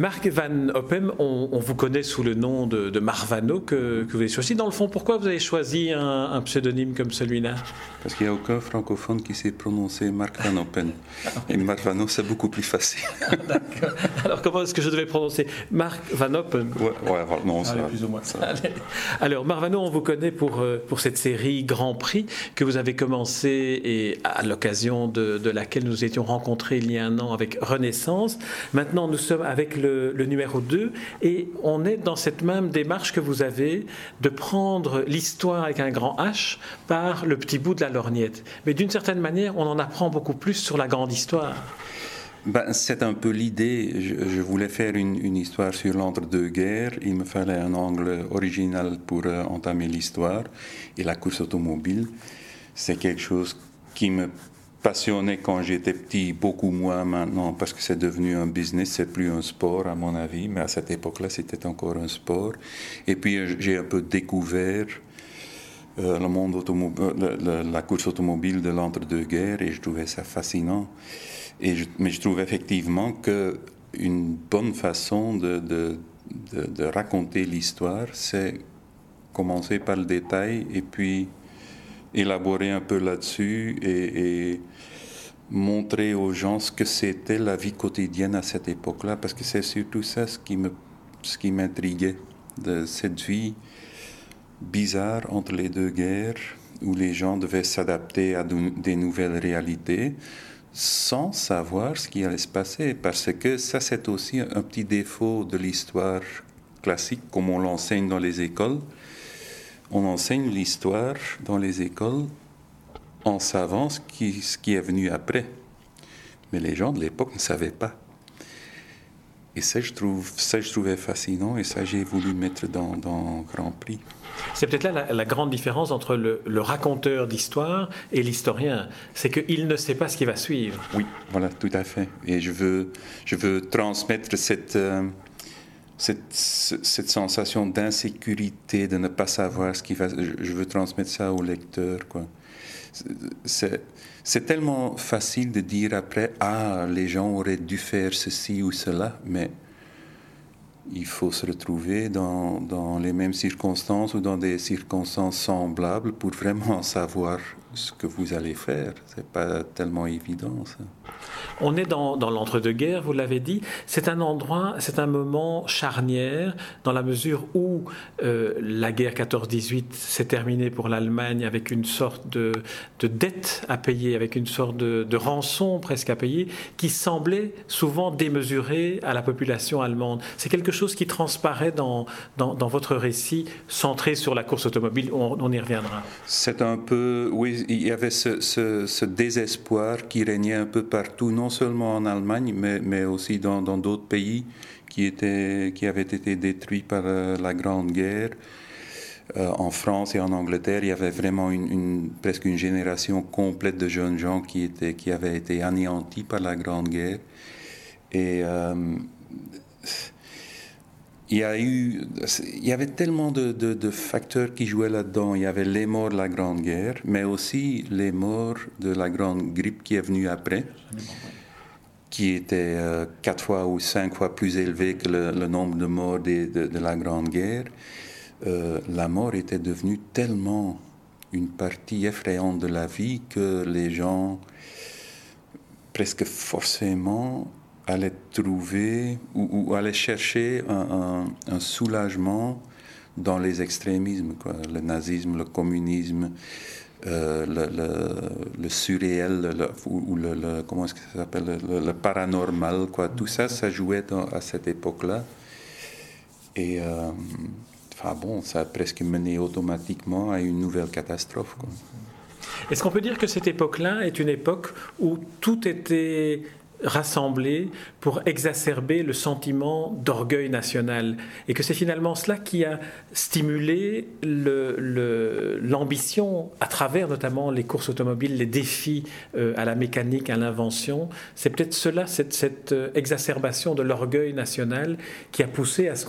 Marc Van Oppem, on, vous connaît sous le nom de, Marvano que, vous avez choisi. Dans le fond, pourquoi vous avez choisi un, pseudonyme comme celui-là? Parce qu'il n'y a aucun francophone qui sait prononcer Marc Van Oppen. Et Marvano, c'est beaucoup plus facile. D'accord. Alors, comment est-ce que je devais prononcer? Marc Van Oppen Ouais, ouais non, ça, plus ou moins. Alors, Marvano, on vous connaît pour, euh, pour cette série Grand Prix que vous avez commencé et à l'occasion de, de laquelle nous étions rencontrés il y a un an avec Renaissance. Maintenant, nous sommes avec le, numéro 2 et on est dans cette même démarche que vous avez de prendre l'histoire avec un grand H par le petit bout de la lorgnette. Mais d'une certaine manière, on en apprend beaucoup plus sur la grande histoire. Ben, c'est un peu l'idée. Je, voulais faire une, histoire sur l'entre-deux-guerres. Il me fallait un angle original pour euh, entamer l'histoire. Et la course automobile, c'est quelque chose qui me passionné quand j'étais petit, beaucoup moins maintenant, parce que c'est devenu un business, c'est plus un sport à mon avis, mais à cette époque-là, c'était encore un sport. Et puis euh, j'ai un peu découvert euh, le monde automobile, euh, la course automobile de l'entre-deux-guerres et je trouvais ça fascinant. Et mais je trouve effectivement que une bonne façon de, de, de raconter l'histoire, c'est commencer par le détail et puis élaborer un peu là-dessus et, montrer aux gens ce que c'était la vie quotidienne à cette époque-là, parce que c'est surtout ça ce qui m'intriguait de cette vie bizarre entre les deux guerres, où les gens devaient s'adapter à des nouvelles réalités sans savoir ce qui allait se passer, parce que ça c'est aussi un petit défaut de l'histoire classique, comme on l'enseigne dans les écoles on enseigne l'histoire dans les écoles en savant ce qui, ce qui est venu après. Mais les gens de l'époque ne savaient pas. Et ça, je, trouve, ça, je trouvais fascinant et ça, j'ai voulu mettre dans, dans Grand Prix. C'est peut-être là la, grande différence entre le, raconteur d'histoire et l'historien. C'est qu'il ne sait pas ce qui va suivre. Oui, voilà, tout à fait. Et je veux, je veux transmettre cette, euh, cette, sensation d'insécurité, de ne pas savoir ce qui va. Je, veux transmettre ça au lecteur. Quoi. C'est, tellement facile de dire après Ah, les gens auraient dû faire ceci ou cela, mais il faut se retrouver dans, dans les mêmes circonstances ou dans des circonstances semblables pour vraiment savoir ce que vous allez faire. C'est pas tellement évident. On est dans, l'entre-deux-guerres, vous l'avez dit. C'est un endroit, c'est un moment charnière dans la mesure où euh, la guerre 14-18 s'est terminée pour l'Allemagne avec une sorte de, dette à payer, avec une sorte de, rançon presque à payer, qui semblait souvent démesurée à la population allemande. C'est quelque chose qui transparaît dans, dans, votre récit centré sur la course automobile. On, y reviendra. C'est un peu, oui, il y avait ce, ce désespoir qui régnait un peu partout, non seulement en Allemagne, mais, mais aussi dans d'autres pays qui, étaient, qui avaient été détruits par euh, la Grande Guerre. Euh, en France et en Angleterre, il y avait vraiment une, presque une génération complète de jeunes gens qui, étaient, qui avaient été anéantis par la Grande Guerre. Et euh, il y avait tellement de, facteurs qui jouaient là-dedans. Il y avait les morts de la Grande Guerre, mais aussi les morts de la Grande Grippe qui est venue après, qui était euh, quatre fois ou cinq fois plus élevé que le, nombre de morts de, de, la Grande Guerre. Euh, la mort était devenue tellement une partie effrayante de la vie que les gens, presque forcément, allait trouver ou, aller chercher un, soulagement dans les extrémismes, le nazisme, le communisme, euh, le, surréel, ou le, comment est-ce que ça s'appelle, le, paranormal, quoi. Tout ça, ça jouait à cette époque-là. Et euh, enfin bon, ça a presque mené automatiquement à une nouvelle catastrophe. Est-ce qu'on peut dire que cette époque-là est une époque où tout était rassemblés pour exacerber le sentiment d'orgueil national. Et que c'est finalement cela qui a stimulé l'ambition à travers notamment les courses automobiles, les défis euh, à la mécanique, à l'invention. C'est peut-être cela, cette, euh, exacerbation de l'orgueil national qui a poussé à ce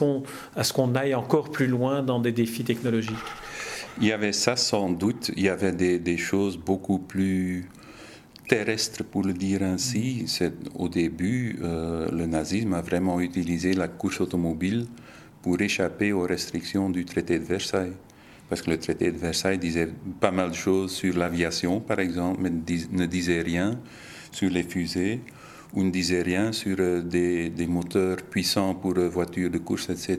qu'on aille encore plus loin dans des défis technologiques. Il y avait ça sans doute, il y avait des choses beaucoup plus terrestre, pour le dire ainsi. Au début, euh, le nazisme a vraiment utilisé la course automobile pour échapper aux restrictions du traité de Versailles. Parce que le traité de Versailles disait pas mal de choses sur l'aviation, par exemple, mais ne disait rien sur les fusées, ou ne disait rien sur euh, des, des moteurs puissants pour euh, voitures de course, etc.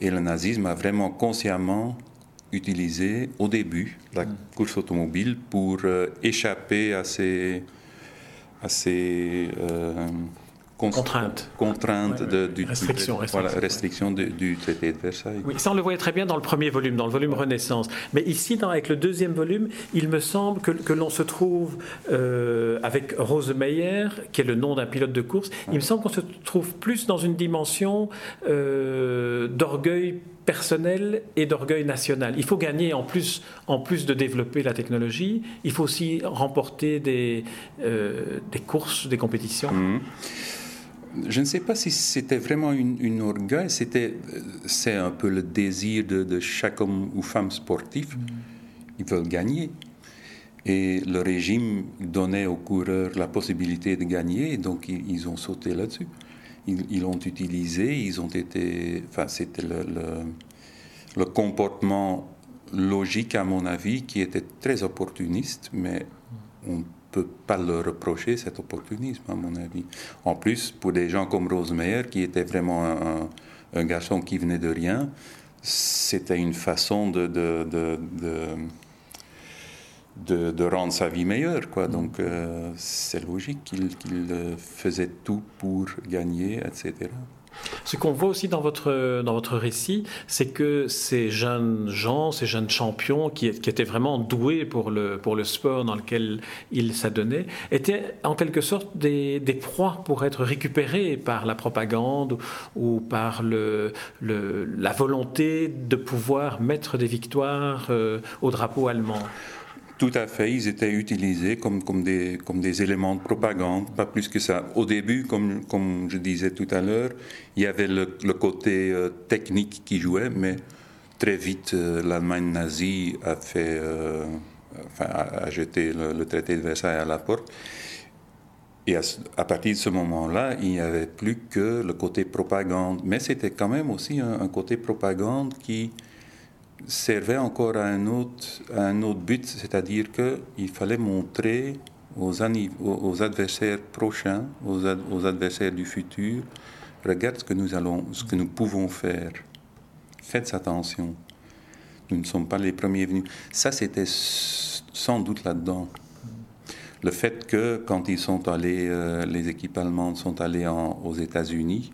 Et le nazisme a vraiment consciemment utilisé au début la mm. course automobile pour euh, échapper à ces, à ces euh, contraintes, contraintes de, du, restriction, restriction du, traité de Versailles. Oui, ça on le voyait très bien dans le premier volume, dans le volume Renaissance. Mais ici, dans, avec le deuxième volume, il me semble que, que l'on se trouve euh, avec Rose Meyer, qui est le nom d'un pilote de course. Il me semble qu'on se trouve plus dans une dimension d'orgueil personnel et d'orgueil national. Il faut gagner en plus, en plus de développer la technologie, il faut aussi remporter des, euh, des courses, des compétitions. Mhm. Je ne sais pas si c'était vraiment une, orgueil, c'était, c'est un peu le désir de, chaque homme ou femme sportif. Mhm. Ils veulent gagner. Et le régime donnait aux coureurs la possibilité de gagner, donc ils ont sauté là-dessus ils l'ont utilisé, ils ont été. Enfin, c'était le, le, comportement logique, à mon avis, qui était très opportuniste, mais on ne peut pas leur reprocher cet opportunisme, à mon avis. En plus, pour des gens comme Rosemeyer, qui était vraiment un, garçon qui venait de rien, c'était une façon de, rendre sa vie meilleure. Quoi. Donc euh, c'est logique qu'il euh, faisait tout pour gagner, etc. Ce qu'on voit aussi dans votre, dans votre récit, c'est que ces jeunes gens, ces jeunes champions qui, étaient vraiment doués pour le, pour le sport dans lequel ils s'adonnaient, étaient en quelque sorte des, des, proies pour être récupérés par la propagande ou par le, la volonté de pouvoir mettre des victoires euh, au drapeau allemand. Tout à fait, ils étaient utilisés comme, comme, des, comme des éléments de propagande, pas plus que ça. Au début, comme, comme je disais tout à l'heure, il y avait le, côté euh, technique qui jouait, mais très vite, euh, l'Allemagne nazie a, fait, euh, a, jeté le, traité de Versailles à la porte. Et à, partir de ce moment-là, il n'y avait plus que le côté propagande. Mais c'était quand même aussi un côté propagande qui servait encore à un autre, un autre but, c'est-à-dire qu'il fallait montrer aux, adversaires prochains, aux, aux, adversaires du futur, regarde ce que nous allons, ce que nous pouvons faire. Faites attention. Nous ne sommes pas les premiers venus. Ça, c'était sans doute là-dedans. Le fait que quand ils sont allés, euh, les équipes allemandes sont allées aux États-Unis,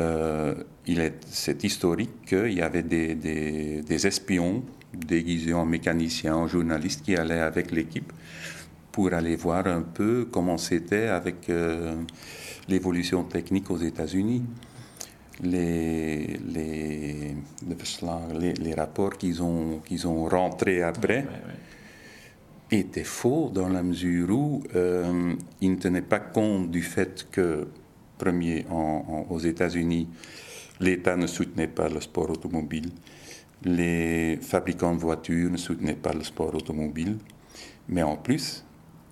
euh, c'est historique qu'il y avait des, des, espions déguisés en mécaniciens, en journalistes qui allaient avec l'équipe pour aller voir un peu comment c'était avec euh, l'évolution technique aux États-Unis. Les, les, les, rapports qu'ils ont, qu'ils ont rentrés après étaient faux dans la mesure où euh, ils ne tenaient pas compte du fait que premier aux États-Unis, l'État ne soutenait pas le sport automobile. Les fabricants de voitures ne soutenaient pas le sport automobile. Mais en plus,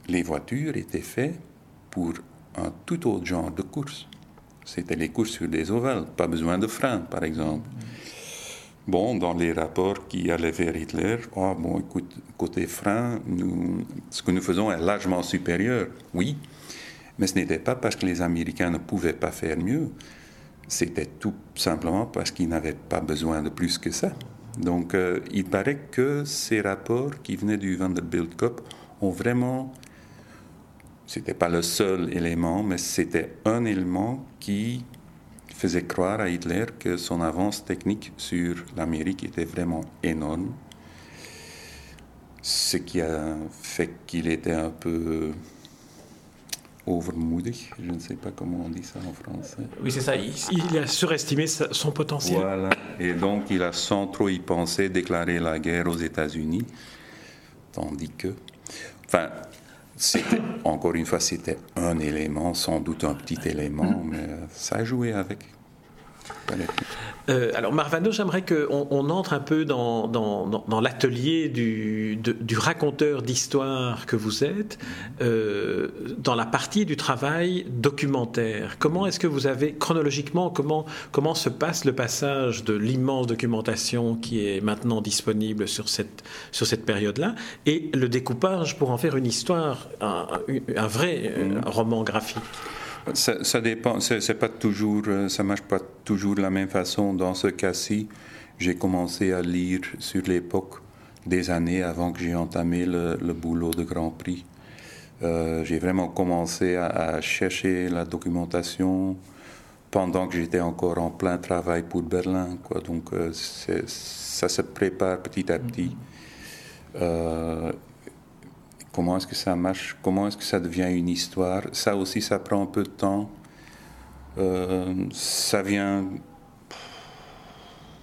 les voitures étaient faites pour un tout autre genre de course. C'était les courses sur des ovales, pas besoin de freins, par exemple. Bon, dans les rapports qui allaient vers Hitler, oh, bon, écoute, côté frein, ce que nous faisons est largement supérieur. Oui, mais ce n'était pas parce que les Américains ne pouvaient pas faire mieux, c'était tout simplement parce qu'ils n'avaient pas besoin de plus que ça. Donc euh, il paraît que ces rapports qui venaient du Vanderbilt Cup ont vraiment... C'était pas le seul élément, mais c'était un élément qui faisait croire à Hitler que son avance technique sur l'Amérique était vraiment énorme. Ce qui a fait qu'il était un peu overmoedig. Je ne sais pas comment on dit ça en français. Oui, c'est ça. Il, a surestimé son potentiel. Voilà. Et donc, il a, sans trop y penser, déclaré la guerre aux États-Unis. Tandis que. Enfin, encore une fois, c'était un élément, sans doute un petit élément, mais ça a joué avec. Euh, alors Marvano, j'aimerais qu'on on entre un peu dans, dans, l'atelier du, du, raconteur d'histoire que vous êtes, euh, dans la partie du travail documentaire. Comment est-ce que vous avez, chronologiquement, comment, comment se passe le passage de l'immense documentation qui est maintenant disponible sur cette, sur cette période-là et le découpage pour en faire une histoire, un, un vrai euh, mm. roman graphique? Ça, ça dépend, c'est pas toujours, euh, ça marche pas toujours de la même façon. Dans ce cas-ci, j'ai commencé à lire sur l'époque des années avant que j'ai entamé le, boulot de Grand Prix. Euh, j'ai vraiment commencé à, chercher la documentation pendant que j'étais encore en plein travail pour Berlin. Donc euh, ça se prépare petit à petit. Comment est-ce que ça marche? Comment est-ce que ça devient une histoire? Ça aussi, ça prend un peu de temps. Euh, ça vient.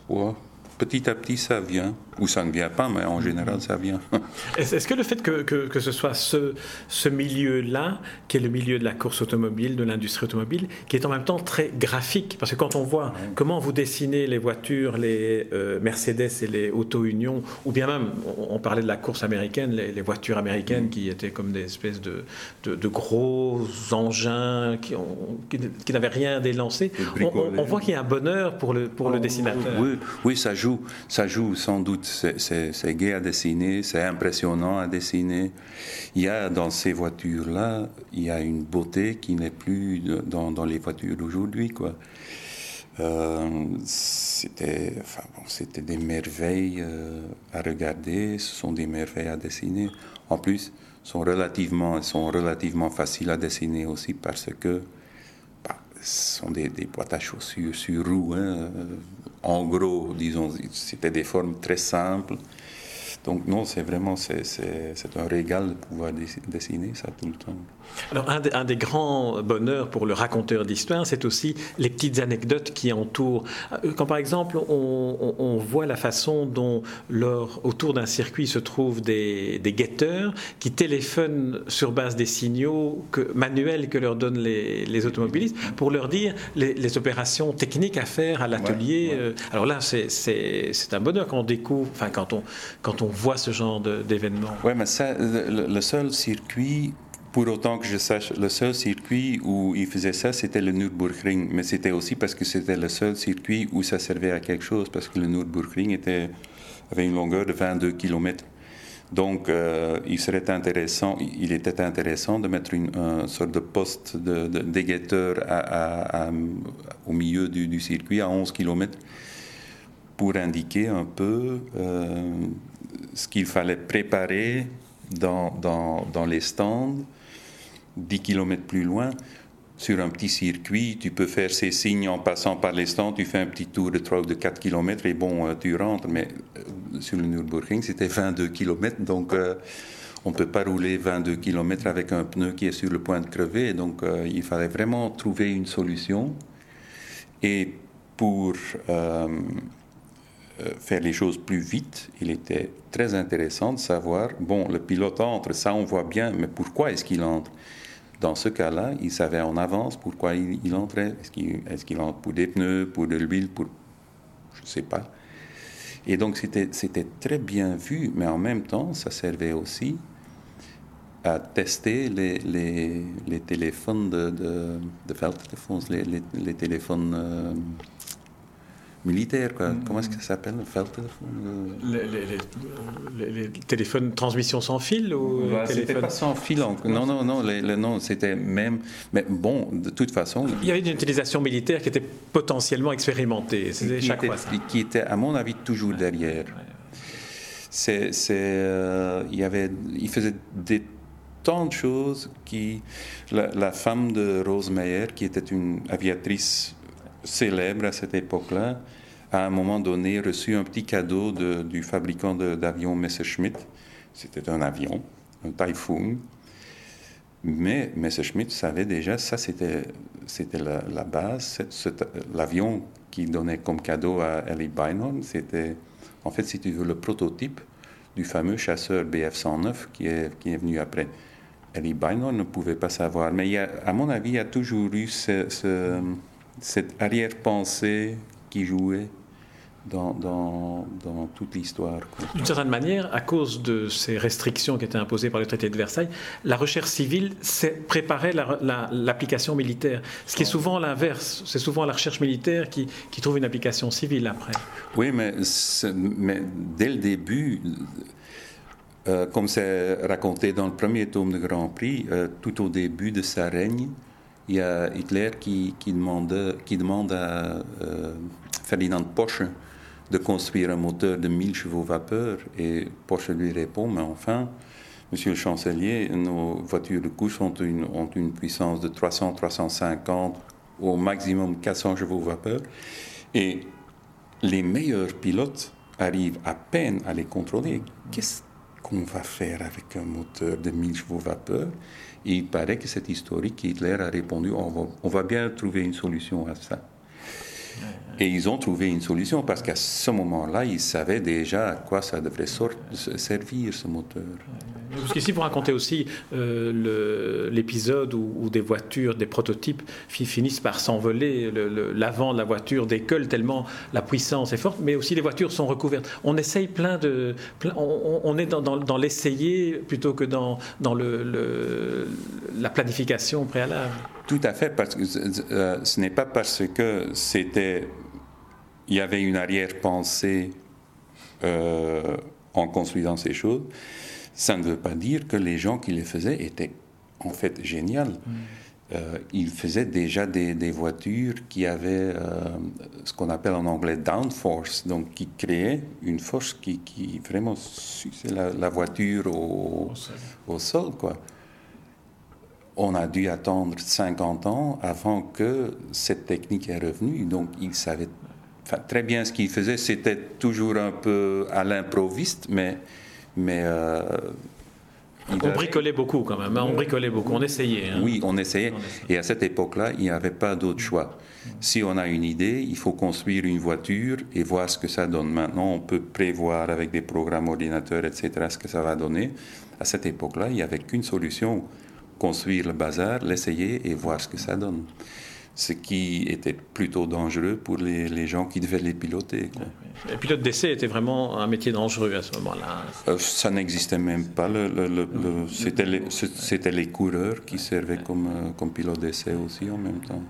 Ouais petit à petit, ça vient. Ou ça ne vient pas, mais en général, ça vient. Est-ce que le fait que, que, ce soit ce, ce milieu-là, qui est le milieu de la course automobile, de l'industrie automobile, qui est en même temps très graphique, parce que quand on voit comment vous dessinez les voitures, les euh, Mercedes et les Auto Union, ou bien même, on, parlait de la course américaine, les, voitures américaines mm. qui étaient comme des espèces de, de, gros engins qui, qui, n'avaient rien délancé, on, on, voit qu'il y a un bonheur pour le, pour le oh, dessinateur. Oui, oui, ça ça joue sans doute. C'est gai à dessiner, c'est impressionnant à dessiner. Il y a dans ces voitures-là, il y a une beauté qui n'est plus dans, les voitures d'aujourd'hui. Euh, c'était enfin, bon, des merveilles euh, à regarder, ce sont des merveilles à dessiner. En plus, sont relativement, sont relativement faciles à dessiner aussi parce que sont des, des boîtes à chaussures sur roues. Hein, en gros, disons, c'était des formes très simples. Donc non, c'est vraiment c'est, un régal de pouvoir dessiner ça tout le temps. Alors un, des grands bonheurs pour le raconteur d'histoire, c'est aussi les petites anecdotes qui entourent. Euh, quand par exemple on, voit la façon dont autour d'un circuit se trouvent des, guetteurs qui téléphonent sur base des signaux que, manuels que leur donnent les, automobilistes pour leur dire les, opérations techniques à faire à l'atelier. Euh, alors là, c'est, un bonheur quand on découvre, enfin quand on, quand on voit ce genre d'événements. Oui, mais ça, le seul circuit pour autant que je sache, le seul circuit où il faisait ça, c'était le Nürburgring. Mais c'était aussi parce que c'était le seul circuit où ça servait à quelque chose, parce que le Nürburgring avait une longueur de 22 km. Donc, euh, il serait intéressant, il était intéressant de mettre une, sorte de poste de, d'éguetteur au milieu du, circuit à 11 km pour indiquer un peu euh, ce qu'il fallait préparer dans les stands 10 km plus loin, sur un petit circuit, tu peux faire ces signes en passant par les stands, tu fais un petit tour de 3 ou de 4 km et bon, euh, tu rentres. Mais euh, sur le Nürburgring, c'était 22 km, donc euh, on ne peut pas rouler 22 km avec un pneu qui est sur le point de crever. Donc il fallait vraiment trouver une solution. Et pour faire les choses plus vite, il était très intéressant de savoir, bon, le pilote entre, ça on voit bien, mais pourquoi est-ce qu'il entre? Dans ce cas-là, il savait en avance pourquoi il, entrait. Est-ce qu'il entre pour des pneus, pour de l'huile, pour... Je ne sais pas. Et donc c'était très bien vu, mais en même temps, ça servait aussi à tester les téléphones de, de, de les, les, les, téléphones... Euh, militaire. Quoi. Mm. Comment est-ce que ça s'appelle? Les, les, les, téléphones transmission sans fil ou bah, C'était pas sans fil. Non, non, non, le nom, c'était même. Mais bon, de toute façon. Il y avait une utilisation militaire qui était potentiellement expérimentée. C'était chaque fois ça. Qui était, à mon avis, toujours derrière. C'est, euh, il, y avait, il faisait des tant de choses qui. La, la femme de Rose Meyer, qui était une aviatrice célèbre à cette époque-là, à un moment donné reçu un petit cadeau du fabricant d'avions Messerschmitt. C'était un avion, un Typhoon. Mais Messerschmitt savait déjà, ça c'était, la, base. l'avion qui donnait comme cadeau à Ellie Beinhorn, c'était en fait, si tu veux, le prototype du fameux chasseur BF-109 qui est, qui est venu après. Ellie Beinhorn ne pouvait pas savoir. Mais il a, à mon avis, il y a toujours eu ce cette arrière-pensée qui jouait dans, dans, dans toute l'histoire. D'une certaine manière, à cause de ces restrictions qui étaient imposées par le traité de Versailles, la recherche civile préparait l'application militaire. Ce qui est souvent l'inverse. C'est souvent la recherche militaire qui, qui, trouve une application civile après. Oui, mais, mais dès le début, euh, comme c'est raconté dans le premier tome de Grand Prix, euh, tout au début de sa règne, il y a Hitler qui, demande, à euh, Ferdinand Porsche de construire un moteur de 1000 chevaux vapeur. Et Porsche lui répond, mais enfin, monsieur le chancelier, nos voitures de course ont une, ont une puissance de 300, 350, au maximum 400 chevaux vapeur. Et les meilleurs pilotes arrivent à peine à les contrôler. Qu'est-ce qu'on va faire avec un moteur de 1000 chevaux vapeur? Il paraît que c'est historique. Hitler a répondu, on va, on va bien trouver une solution à ça. Et ils ont trouvé une solution parce qu'à ce moment-là, ils savaient déjà à quoi ça devrait servir ce moteur. Parce qu'ici, vous racontez aussi euh, l'épisode où, des voitures, des prototypes finissent par s'envoler, l'avant de la voiture décolle tellement la puissance est forte, mais aussi les voitures sont recouvertes. On essaye plein de... on, est dans, l'essayer plutôt que dans, la planification préalable. Tout à fait, parce que euh, ce n'est pas parce que c'était il y avait une arrière-pensée euh, en construisant ces choses, ça ne veut pas dire que les gens qui les faisaient étaient en fait géniaux. Mm. Euh, ils faisaient déjà des, voitures qui avaient euh, ce qu'on appelle en anglais downforce, donc qui créaient une force qui, qui vraiment c'est la, voiture au, au, sol. quoi. On a dû attendre 50 ans avant que cette technique est revenue, donc ils savaient très bien ce qu'il faisait. C'était toujours un peu à l'improviste, mais. mais euh, on bricolait beaucoup quand même, hein. on bricolait beaucoup, on essayait. Hein. Oui, on essayait. Et à cette époque-là, il n'y avait pas d'autre choix. Si on a une idée, il faut construire une voiture et voir ce que ça donne. Maintenant, on peut prévoir avec des programmes ordinateurs, etc., ce que ça va donner. À cette époque-là, il n'y avait qu'une solution construire le bazar, l'essayer et voir ce que ça donne ce qui était plutôt dangereux pour les, gens qui devaient les piloter. Quoi. Les pilotes d'essai était vraiment un métier dangereux à ce moment-là. Euh, ça n'existait même pas. Le, c'était, les, c'était les coureurs qui servaient comme, euh, comme pilotes d'essai aussi en même temps.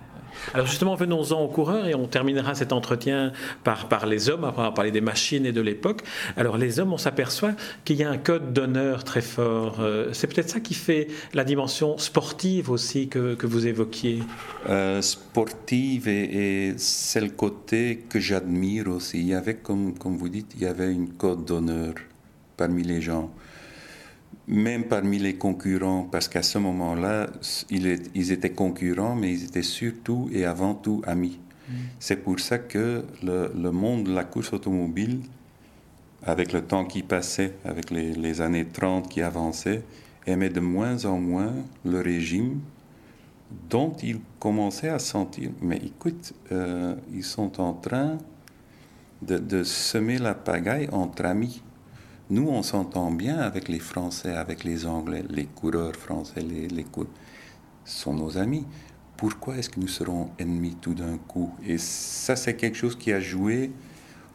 Alors justement, venons-en aux coureurs et on terminera cet entretien par, par les hommes, après avoir parlé des machines et de l'époque. Alors les hommes, on s'aperçoit qu'il y a un code d'honneur très fort. Euh, c'est peut-être ça qui fait la dimension sportive aussi que, que vous évoquiez. Euh, sportive et, c'est le côté que j'admire aussi. Il y avait, comme, comme vous dites, il y avait une code d'honneur parmi les gens même parmi les concurrents, parce qu'à ce moment-là, ils étaient concurrents, mais ils étaient surtout et avant tout amis. Mm. C'est pour ça que le, monde de la course automobile, avec le temps qui passait, avec les, années 30 qui avançaient, aimait de moins en moins le régime dont ils commençaient à sentir, mais écoute, euh, ils sont en train de, de semer la pagaille entre amis. Nous, on s'entend bien avec les Français, avec les Anglais, les coureurs français, les, les sont nos amis. Pourquoi est-ce que nous serons ennemis tout d'un coup? Et ça, c'est quelque chose qui a joué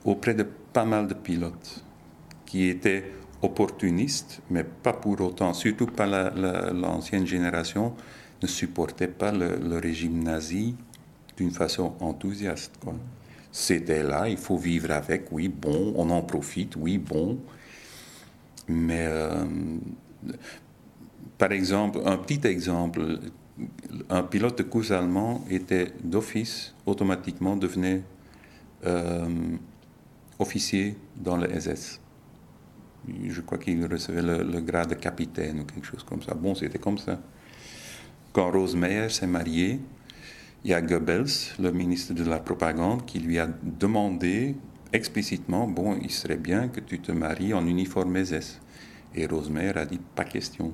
auprès de pas mal de pilotes qui étaient opportunistes, mais pas pour autant, surtout pas l'ancienne génération, ne supportait pas le, régime nazi d'une façon enthousiaste. C'était là, il faut vivre avec, oui, bon, on en profite, oui, bon, mais, euh, par exemple, un petit exemple, un pilote de course allemand était d'office, automatiquement devenait euh, officier dans le SS. Je crois qu'il recevait le, grade de capitaine ou quelque chose comme ça. Bon, c'était comme ça. Quand Rose Meyer s'est mariée, il y a Goebbels, le ministre de la propagande, qui lui a demandé explicitement, bon, il serait bien que tu te maries en uniforme SS. Et Rosemère a dit, pas question.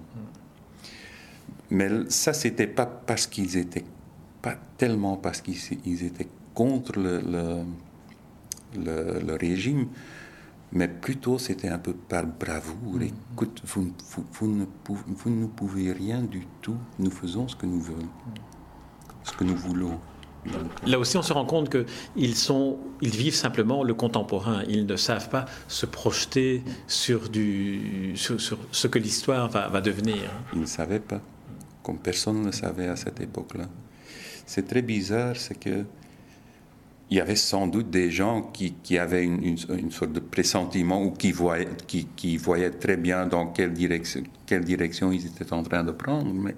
Mais ça, c'était pas parce qu'ils étaient, pas tellement parce qu'ils étaient contre le, le, le, régime, mais plutôt c'était un peu par bravoure. Mm. Écoute, vous, vous, vous, ne pouvez, vous, ne pouvez, rien du tout, nous faisons ce que nous voulons, ce que nous voulons. Là aussi, on se rend compte qu'ils sont, ils vivent simplement le contemporain. Ils ne savent pas se projeter sur, du, sur, ce que l'histoire va, devenir. Ils ne savaient pas, comme personne ne savait à cette époque-là. C'est très bizarre, c'est que il y avait sans doute des gens qui, qui avaient une, une, sorte de pressentiment ou qui voyaient, qui, qui voyaient très bien dans quelle direction, quelle direction ils étaient en train de prendre, mais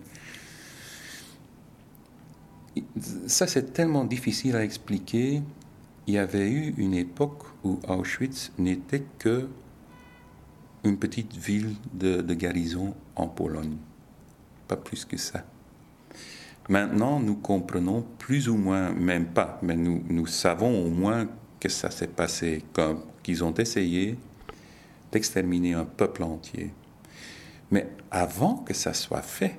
ça c'est tellement difficile à expliquer. Il y avait eu une époque où Auschwitz n'était que une petite ville de, de, garnison en Pologne. Pas plus que ça. Maintenant, nous comprenons plus ou moins, même pas, mais nous, nous savons au moins que ça s'est passé, qu'ils ont essayé d'exterminer un peuple entier. Mais avant que ça soit fait,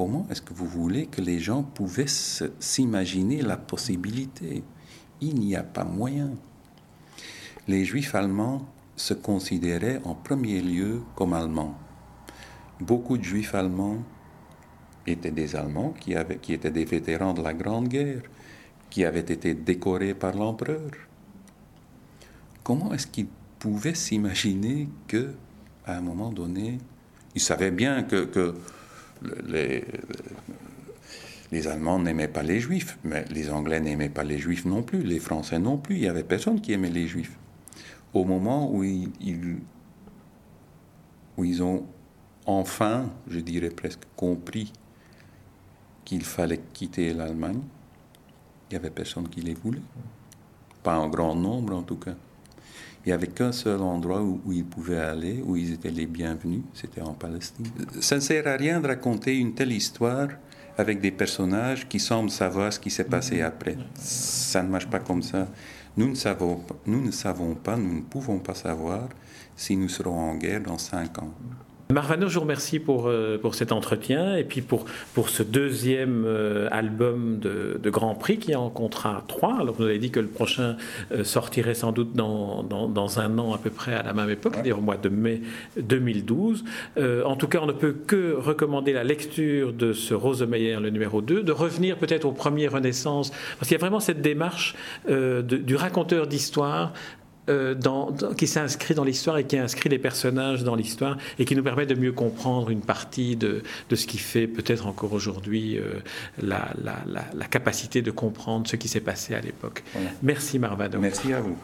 Comment est-ce que vous voulez que les gens pouvaient s'imaginer la possibilité? Il n'y a pas moyen. Les juifs allemands se considéraient en premier lieu comme allemands. Beaucoup de juifs allemands étaient des Allemands qui, avaient, qui étaient des vétérans de la Grande Guerre, qui avaient été décorés par l'empereur. Comment est-ce qu'ils pouvaient s'imaginer que, à un moment donné, ils savaient bien que, que les, Allemands n'aimaient pas les Juifs, mais les Anglais n'aimaient pas les Juifs non plus, les Français non plus. Il n'y avait personne qui aimait les Juifs. Au moment où ils, où ils ont enfin, je dirais presque, compris qu'il fallait quitter l'Allemagne, il n'y avait personne qui les voulait. Pas en grand nombre en tout cas. Il n'y avait qu'un seul endroit où, ils pouvaient aller, où ils étaient les bienvenus, c'était en Palestine. Ça ne sert à rien de raconter une telle histoire avec des personnages qui semblent savoir ce qui s'est passé après. Ça ne marche pas comme ça. Nous ne, savons, nous ne savons pas, nous ne pouvons pas savoir si nous serons en guerre dans cinq ans. Marvano, je vous remercie pour, euh, pour cet entretien et puis pour, pour ce deuxième euh, album de, Grand Prix qui en comptera trois. Alors, vous avez dit que le prochain euh, sortirait sans doute dans, dans, un an à peu près à la même époque, c'est-à-dire au mois de mai 2012. en tout cas, on ne peut que recommander la lecture de ce Rosemeyer, le numéro 2, de revenir peut-être aux premières Renaissances, parce qu'il y a vraiment cette démarche du raconteur d'histoire euh, qui s'inscrit dans l'histoire et qui inscrit les personnages dans l'histoire et qui nous permet de mieux comprendre une partie de, de ce qui fait peut-être encore aujourd'hui euh, la, la, la, capacité de comprendre ce qui s'est passé à l'époque. Merci Marvado. Merci à vous.